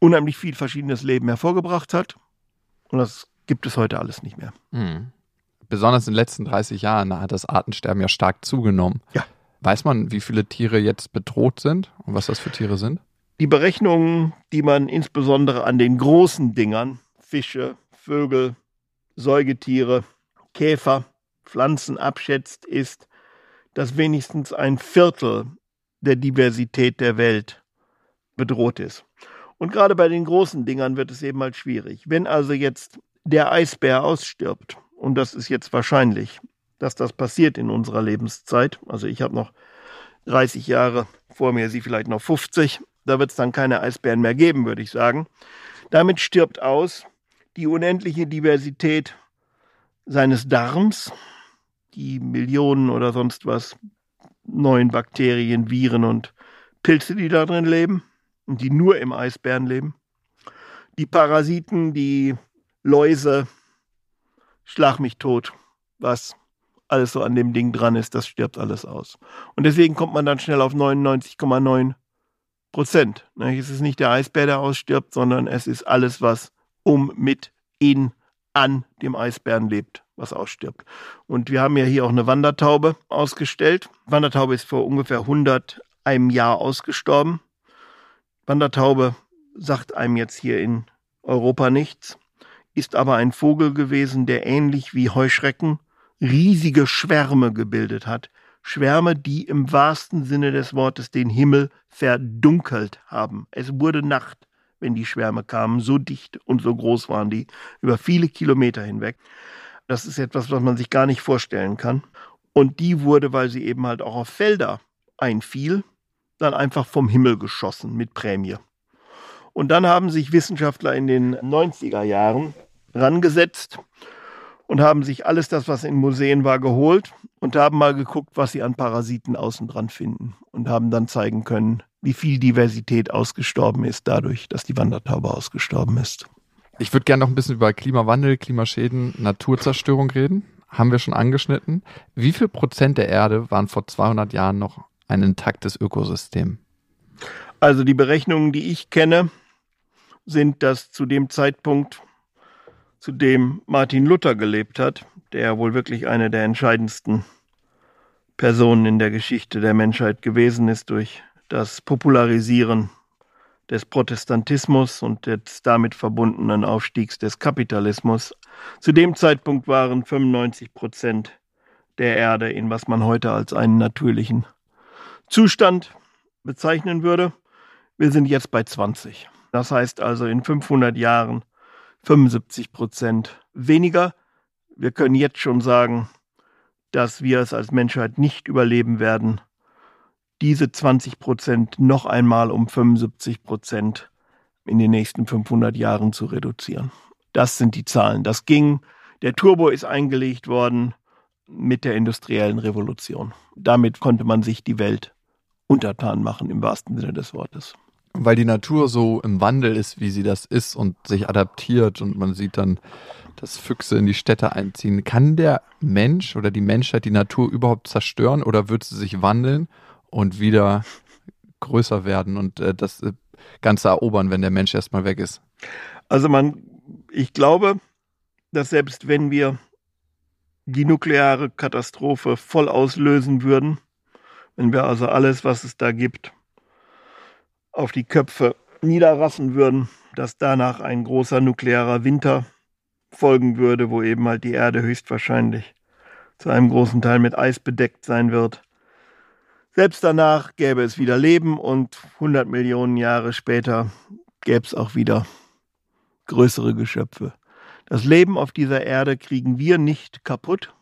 unheimlich viel verschiedenes Leben hervorgebracht hat. Und das gibt es heute alles nicht mehr. Mhm. Besonders in den letzten 30 Jahren hat das Artensterben ja stark zugenommen. Ja. Weiß man, wie viele Tiere jetzt bedroht sind und was das für Tiere sind? Die Berechnungen, die man insbesondere an den großen Dingern, Fische, Vögel, Säugetiere, Käfer, Pflanzen abschätzt, ist, dass wenigstens ein Viertel der Diversität der Welt bedroht ist. Und gerade bei den großen Dingern wird es eben mal schwierig. Wenn also jetzt der Eisbär ausstirbt, und das ist jetzt wahrscheinlich, dass das passiert in unserer Lebenszeit, also ich habe noch 30 Jahre vor mir, Sie vielleicht noch 50, da wird es dann keine Eisbären mehr geben, würde ich sagen. Damit stirbt aus die unendliche Diversität seines Darms, die Millionen oder sonst was neuen Bakterien, Viren und Pilze, die da drin leben und die nur im Eisbären leben. Die Parasiten, die Läuse, schlag mich tot, was alles so an dem Ding dran ist, das stirbt alles aus. Und deswegen kommt man dann schnell auf 99,9 Prozent. Es ist nicht der Eisbär, der ausstirbt, sondern es ist alles, was um, mit, in, an dem Eisbären lebt, was ausstirbt. Und wir haben ja hier auch eine Wandertaube ausgestellt. Wandertaube ist vor ungefähr 100 einem Jahr ausgestorben. Wandertaube sagt einem jetzt hier in Europa nichts, ist aber ein Vogel gewesen, der ähnlich wie Heuschrecken riesige Schwärme gebildet hat. Schwärme, die im wahrsten Sinne des Wortes den Himmel verdunkelt haben. Es wurde Nacht, wenn die Schwärme kamen. So dicht und so groß waren die, über viele Kilometer hinweg. Das ist etwas, was man sich gar nicht vorstellen kann. Und die wurde, weil sie eben halt auch auf Felder einfiel, dann einfach vom Himmel geschossen mit Prämie. Und dann haben sich Wissenschaftler in den 90er Jahren rangesetzt und haben sich alles das, was in Museen war, geholt und haben mal geguckt, was sie an Parasiten außen dran finden und haben dann zeigen können, wie viel Diversität ausgestorben ist dadurch, dass die Wandertaube ausgestorben ist. Ich würde gerne noch ein bisschen über Klimawandel, Klimaschäden, Naturzerstörung reden. Haben wir schon angeschnitten. Wie viel Prozent der Erde waren vor 200 Jahren noch ein intaktes Ökosystem? Also die Berechnungen, die ich kenne, sind, dass zu dem Zeitpunkt, zu dem Martin Luther gelebt hat, der wohl wirklich eine der entscheidendsten Personen in der Geschichte der Menschheit gewesen ist durch das Popularisieren des Protestantismus und des damit verbundenen Aufstiegs des Kapitalismus. Zu dem Zeitpunkt waren 95 Prozent der Erde in was man heute als einen natürlichen Zustand bezeichnen würde. Wir sind jetzt bei 20. Das heißt also in 500 Jahren 75 Prozent weniger. Wir können jetzt schon sagen, dass wir es als Menschheit nicht überleben werden, diese 20 Prozent noch einmal um 75 Prozent in den nächsten 500 Jahren zu reduzieren. Das sind die Zahlen. Das ging. Der Turbo ist eingelegt worden mit der industriellen Revolution. Damit konnte man sich die Welt untertan machen im wahrsten Sinne des Wortes. Weil die Natur so im Wandel ist, wie sie das ist und sich adaptiert und man sieht dann, dass Füchse in die Städte einziehen. Kann der Mensch oder die Menschheit die Natur überhaupt zerstören oder wird sie sich wandeln und wieder größer werden und äh, das äh, Ganze erobern, wenn der Mensch erstmal weg ist? Also man, ich glaube, dass selbst wenn wir die nukleare Katastrophe voll auslösen würden, wenn wir also alles, was es da gibt, auf die Köpfe niederrassen würden, dass danach ein großer nuklearer Winter folgen würde, wo eben halt die Erde höchstwahrscheinlich zu einem großen Teil mit Eis bedeckt sein wird. Selbst danach gäbe es wieder Leben und 100 Millionen Jahre später gäbe es auch wieder größere Geschöpfe. Das Leben auf dieser Erde kriegen wir nicht kaputt.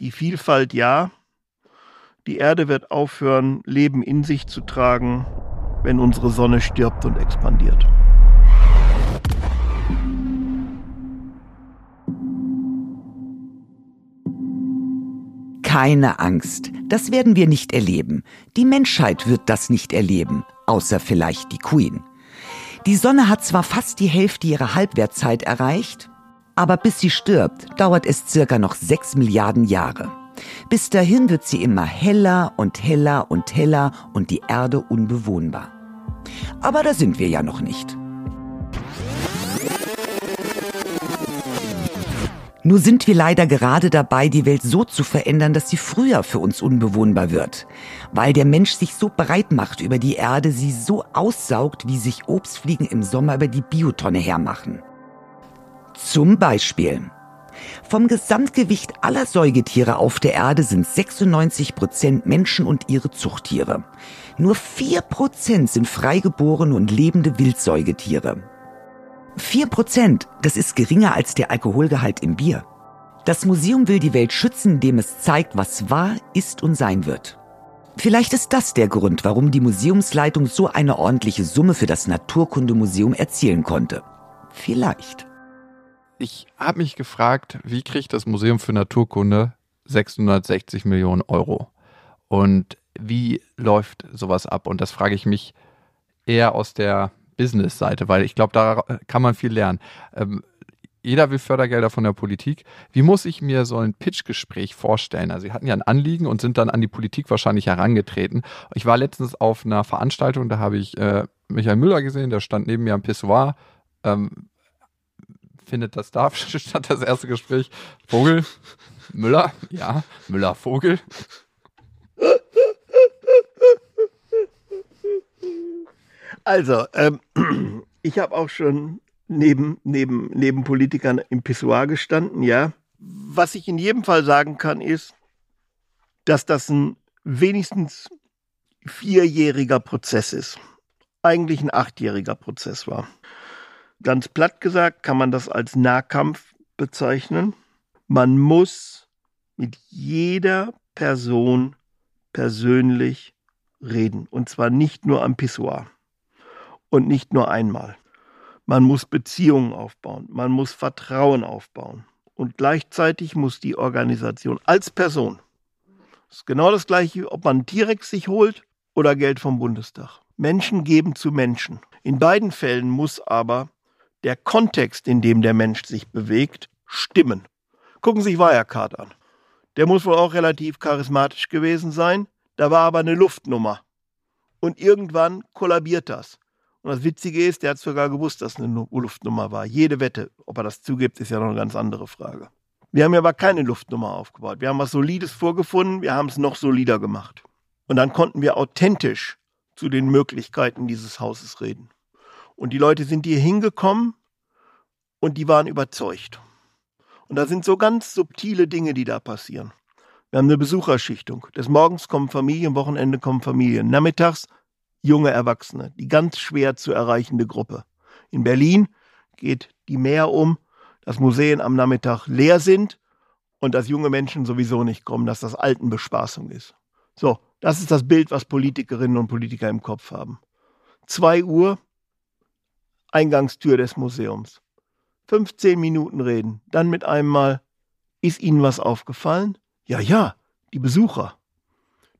Die Vielfalt ja, die Erde wird aufhören, Leben in sich zu tragen, wenn unsere Sonne stirbt und expandiert. Keine Angst, das werden wir nicht erleben. Die Menschheit wird das nicht erleben, außer vielleicht die Queen. Die Sonne hat zwar fast die Hälfte ihrer Halbwertzeit erreicht, aber bis sie stirbt, dauert es circa noch sechs Milliarden Jahre. Bis dahin wird sie immer heller und heller und heller und die Erde unbewohnbar. Aber da sind wir ja noch nicht. Nur sind wir leider gerade dabei, die Welt so zu verändern, dass sie früher für uns unbewohnbar wird. Weil der Mensch sich so breit macht über die Erde, sie so aussaugt, wie sich Obstfliegen im Sommer über die Biotonne hermachen. Zum Beispiel vom Gesamtgewicht aller Säugetiere auf der Erde sind 96 Prozent Menschen und ihre Zuchttiere. Nur 4 Prozent sind freigeborene und lebende Wildsäugetiere. 4 Prozent, das ist geringer als der Alkoholgehalt im Bier. Das Museum will die Welt schützen, indem es zeigt, was war, ist und sein wird. Vielleicht ist das der Grund, warum die Museumsleitung so eine ordentliche Summe für das Naturkundemuseum erzielen konnte. Vielleicht ich habe mich gefragt, wie kriegt das Museum für Naturkunde 660 Millionen Euro? Und wie läuft sowas ab? Und das frage ich mich eher aus der Business-Seite, weil ich glaube, da kann man viel lernen. Ähm, jeder will Fördergelder von der Politik. Wie muss ich mir so ein Pitch-Gespräch vorstellen? Also, Sie hatten ja ein Anliegen und sind dann an die Politik wahrscheinlich herangetreten. Ich war letztens auf einer Veranstaltung, da habe ich äh, Michael Müller gesehen, der stand neben mir am Pissoir. Ähm, findet das darf, statt das erste Gespräch. Vogel, Müller, ja, Müller, Vogel. Also, ähm, ich habe auch schon neben, neben, neben Politikern im Pissoir gestanden, ja. Was ich in jedem Fall sagen kann, ist, dass das ein wenigstens vierjähriger Prozess ist. Eigentlich ein achtjähriger Prozess war. Ganz platt gesagt kann man das als Nahkampf bezeichnen. Man muss mit jeder Person persönlich reden. Und zwar nicht nur am Pissoir. Und nicht nur einmal. Man muss Beziehungen aufbauen. Man muss Vertrauen aufbauen. Und gleichzeitig muss die Organisation als Person, das ist genau das gleiche, ob man T-Rex sich holt oder Geld vom Bundestag. Menschen geben zu Menschen. In beiden Fällen muss aber der Kontext, in dem der Mensch sich bewegt, stimmen. Gucken Sie sich Wirecard an. Der muss wohl auch relativ charismatisch gewesen sein. Da war aber eine Luftnummer. Und irgendwann kollabiert das. Und das Witzige ist, der hat sogar gewusst, dass eine Luftnummer war. Jede Wette. Ob er das zugibt, ist ja noch eine ganz andere Frage. Wir haben ja aber keine Luftnummer aufgebaut. Wir haben was Solides vorgefunden, wir haben es noch solider gemacht. Und dann konnten wir authentisch zu den Möglichkeiten dieses Hauses reden. Und die Leute sind hier hingekommen und die waren überzeugt. Und da sind so ganz subtile Dinge, die da passieren. Wir haben eine Besucherschichtung. Des Morgens kommen Familien, Wochenende kommen Familien. Nachmittags junge Erwachsene, die ganz schwer zu erreichende Gruppe. In Berlin geht die mehr um, dass Museen am Nachmittag leer sind und dass junge Menschen sowieso nicht kommen, dass das Altenbespaßung ist. So, das ist das Bild, was Politikerinnen und Politiker im Kopf haben. Zwei Uhr, Eingangstür des Museums. 15 Minuten reden, dann mit einem Mal, ist Ihnen was aufgefallen? Ja, ja, die Besucher.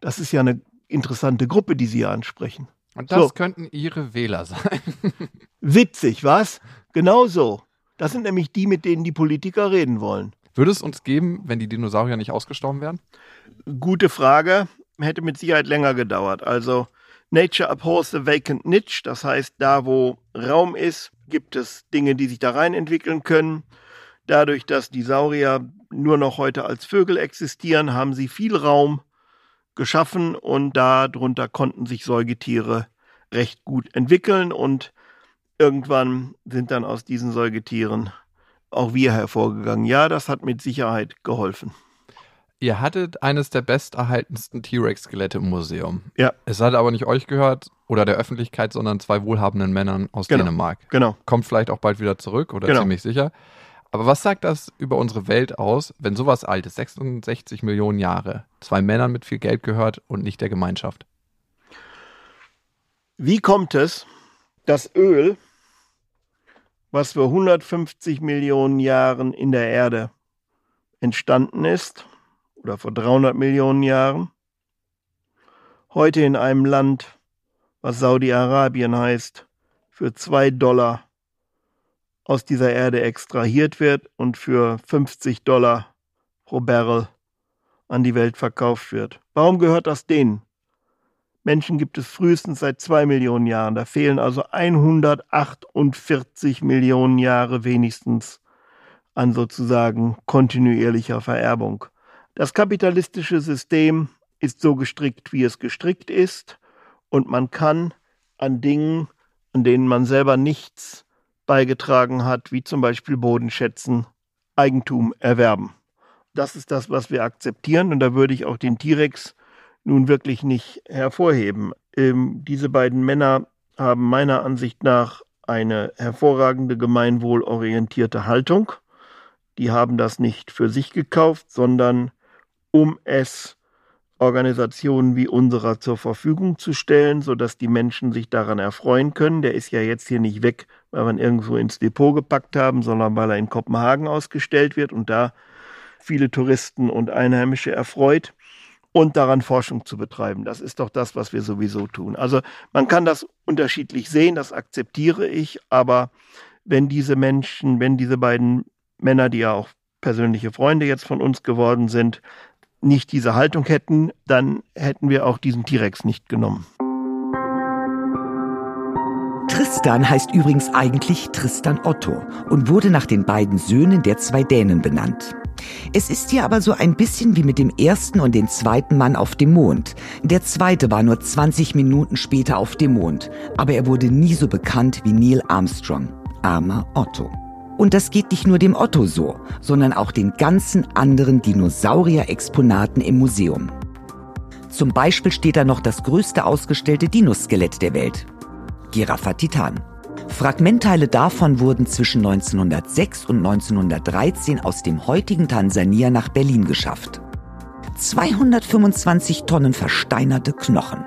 Das ist ja eine interessante Gruppe, die Sie hier ansprechen. Und das So. könnten Ihre Wähler sein. Witzig, was? Genau so. Das sind nämlich die, mit denen die Politiker reden wollen. Würde es uns geben, wenn die Dinosaurier nicht ausgestorben wären? Gute Frage. Hätte mit Sicherheit länger gedauert. Also, Nature abhors the vacant niche. Das heißt, da wo Raum ist, gibt es Dinge, die sich da rein entwickeln können. Dadurch, dass die Saurier nur noch heute als Vögel existieren, haben sie viel Raum geschaffen und darunter konnten sich Säugetiere recht gut entwickeln und irgendwann sind dann aus diesen Säugetieren auch wir hervorgegangen. Ja, das hat mit Sicherheit geholfen. Ihr hattet eines der besterhaltensten T-Rex-Skelette im Museum. Ja. Es hat aber nicht euch gehört oder der Öffentlichkeit, sondern zwei wohlhabenden Männern aus Genau. Dänemark. Genau. Kommt vielleicht auch bald wieder zurück oder Genau. ziemlich sicher. Aber was sagt das über unsere Welt aus, wenn sowas Altes, 66 Millionen Jahre, zwei Männern mit viel Geld gehört und nicht der Gemeinschaft? Wie kommt es, dass Öl, was vor 150 Millionen Jahren in der Erde entstanden ist, oder vor 300 Millionen Jahren, heute in einem Land, was Saudi-Arabien heißt, für zwei Dollar aus dieser Erde extrahiert wird und für 50 Dollar pro Barrel an die Welt verkauft wird. Warum gehört das denen? Menschen gibt es frühestens seit zwei Millionen Jahren. Da fehlen also 148 Millionen Jahre wenigstens an sozusagen kontinuierlicher Vererbung. Das kapitalistische System ist so gestrickt, wie es gestrickt ist, und man kann an Dingen, an denen man selber nichts beigetragen hat, wie zum Beispiel Bodenschätzen, Eigentum erwerben. Das ist das, was wir akzeptieren, und da würde ich auch den T-Rex nun wirklich nicht hervorheben. Ähm, diese beiden Männer haben meiner Ansicht nach eine hervorragende gemeinwohlorientierte Haltung. Die haben das nicht für sich gekauft, sondern um es Organisationen wie unserer zur Verfügung zu stellen, sodass die Menschen sich daran erfreuen können. Der ist ja jetzt hier nicht weg, weil wir ihn irgendwo ins Depot gepackt haben, sondern weil er in Kopenhagen ausgestellt wird und da viele Touristen und Einheimische erfreut und daran Forschung zu betreiben. Das ist doch das, was wir sowieso tun. Also man kann das unterschiedlich sehen, das akzeptiere ich, aber wenn diese Menschen, wenn diese beiden Männer, die ja auch persönliche Freunde jetzt von uns geworden sind, nicht diese Haltung hätten, dann hätten wir auch diesen T-Rex nicht genommen. Tristan heißt übrigens eigentlich Tristan Otto und wurde nach den beiden Söhnen der zwei Dänen benannt. Es ist hier aber so ein bisschen wie mit dem ersten und dem zweiten Mann auf dem Mond. Der zweite war nur 20 Minuten später auf dem Mond, aber er wurde nie so bekannt wie Neil Armstrong. Armer Otto. Und das geht nicht nur dem Otto so, sondern auch den ganzen anderen Dinosaurier-Exponaten im Museum. Zum Beispiel steht da noch das größte ausgestellte Dinoskelett der Welt. Giraffa Titan. Fragmentteile davon wurden zwischen 1906 und 1913 aus dem heutigen Tansania nach Berlin geschafft. 225 Tonnen versteinerte Knochen.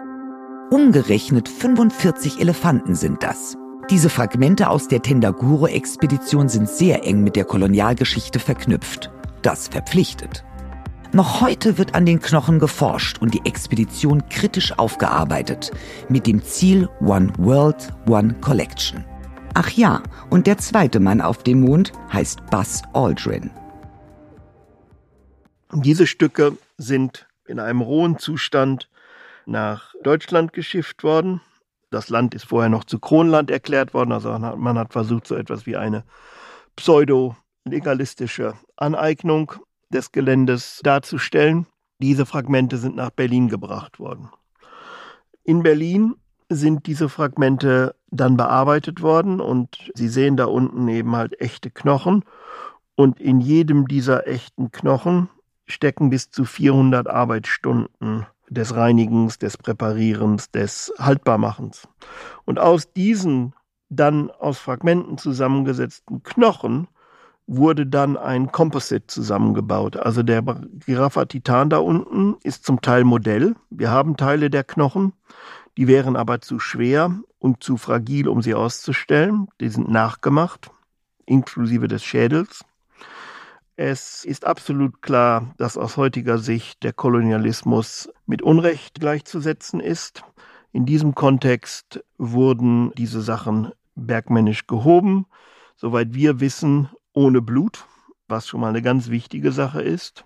Umgerechnet 45 Elefanten sind das. Diese Fragmente aus der Tendaguro-Expedition sind sehr eng mit der Kolonialgeschichte verknüpft. Das verpflichtet. Noch heute wird an den Knochen geforscht und die Expedition kritisch aufgearbeitet, mit dem Ziel One World, One Collection. Ach ja, und der zweite Mann auf dem Mond heißt Buzz Aldrin. Diese Stücke sind in einem rohen Zustand nach Deutschland geschifft worden. Das Land ist vorher noch zu Kronland erklärt worden, also man hat- versucht, so etwas wie eine pseudo-legalistische Aneignung des Geländes darzustellen. Diese Fragmente sind nach Berlin gebracht worden. In Berlin sind diese Fragmente dann bearbeitet worden und Sie sehen da unten eben halt echte Knochen und in jedem dieser echten Knochen stecken bis zu 400 Arbeitsstunden des Reinigens, des Präparierens, des Haltbarmachens. Und aus diesen dann aus Fragmenten zusammengesetzten Knochen wurde dann ein Composite zusammengebaut. Also der Giraffa Titan da unten ist zum Teil Modell. Wir haben Teile der Knochen, die wären aber zu schwer und zu fragil, um sie auszustellen. Die sind nachgemacht, inklusive des Schädels. Es ist absolut klar, dass aus heutiger Sicht der Kolonialismus mit Unrecht gleichzusetzen ist. In diesem Kontext wurden diese Sachen bergmännisch gehoben, soweit wir wissen, ohne Blut, was schon mal eine ganz wichtige Sache ist.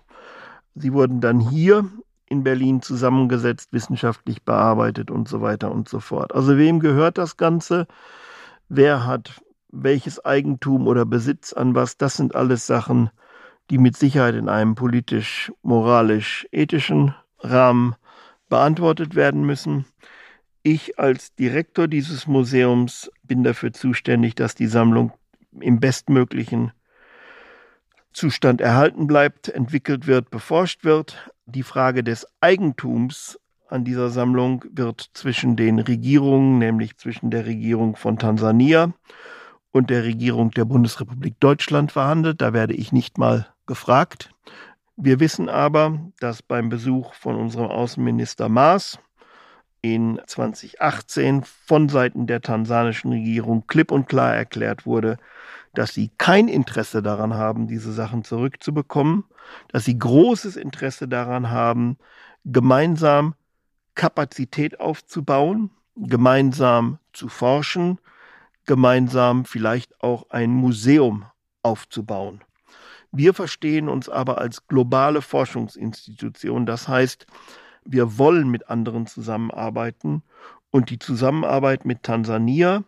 Sie wurden dann hier in Berlin zusammengesetzt, wissenschaftlich bearbeitet und so weiter und so fort. Also wem gehört das Ganze? Wer hat welches Eigentum oder Besitz an was? Das sind alles Sachen, die mit Sicherheit in einem politisch, moralisch, ethischen Rahmen beantwortet werden müssen. Ich als Direktor dieses Museums bin dafür zuständig, dass die Sammlung im bestmöglichen Zustand erhalten bleibt, entwickelt wird, beforscht wird. Die Frage des Eigentums an dieser Sammlung wird zwischen den Regierungen, nämlich zwischen der Regierung von Tansania und der Regierung der Bundesrepublik Deutschland verhandelt. Da werde ich nicht mal gefragt. Wir wissen aber, dass beim Besuch von unserem Außenminister Maas in 2018 von Seiten der tansanischen Regierung klipp und klar erklärt wurde, dass sie kein Interesse daran haben, diese Sachen zurückzubekommen, dass sie großes Interesse daran haben, gemeinsam Kapazität aufzubauen, gemeinsam zu forschen, gemeinsam vielleicht auch ein Museum aufzubauen. Wir verstehen uns aber als globale Forschungsinstitution. Das heißt, wir wollen mit anderen zusammenarbeiten und die Zusammenarbeit mit Tansania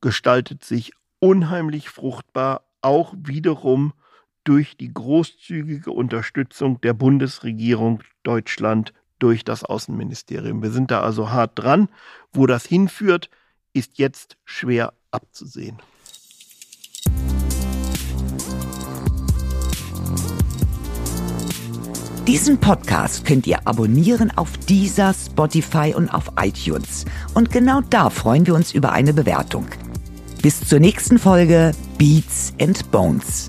gestaltet sich unheimlich fruchtbar, auch wiederum durch die großzügige Unterstützung der Bundesregierung Deutschland durch das Außenministerium. Wir sind da also hart dran. Wo das hinführt, ist jetzt schwer abzusehen. Diesen Podcast könnt ihr abonnieren auf dieser, Spotify und auf iTunes. Und genau da freuen wir uns über eine Bewertung. Bis zur nächsten Folge Beats and Bones.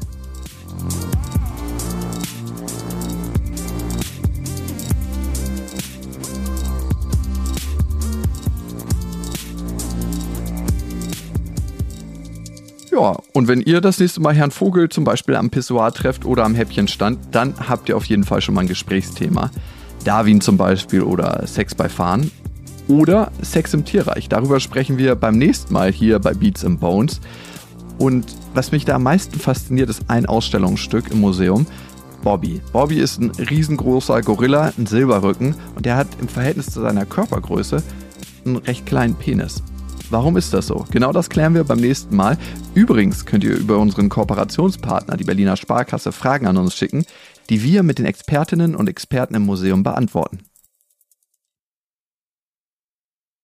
Ja, und wenn ihr das nächste Mal Herrn Vogel zum Beispiel am Pissoir trefft oder am Häppchenstand, dann habt ihr auf jeden Fall schon mal ein Gesprächsthema. Darwin zum Beispiel oder Sex bei Fahren oder Sex im Tierreich. Darüber sprechen wir beim nächsten Mal hier bei Beats and Bones. Und was mich da am meisten fasziniert, ist ein Ausstellungsstück im Museum. Bobby. Bobby ist ein riesengroßer Gorilla, ein Silberrücken und der hat im Verhältnis zu seiner Körpergröße einen recht kleinen Penis. Warum ist das so? Genau das klären wir beim nächsten Mal. Übrigens könnt ihr über unseren Kooperationspartner, die Berliner Sparkasse, Fragen an uns schicken, die wir mit den Expertinnen und Experten im Museum beantworten.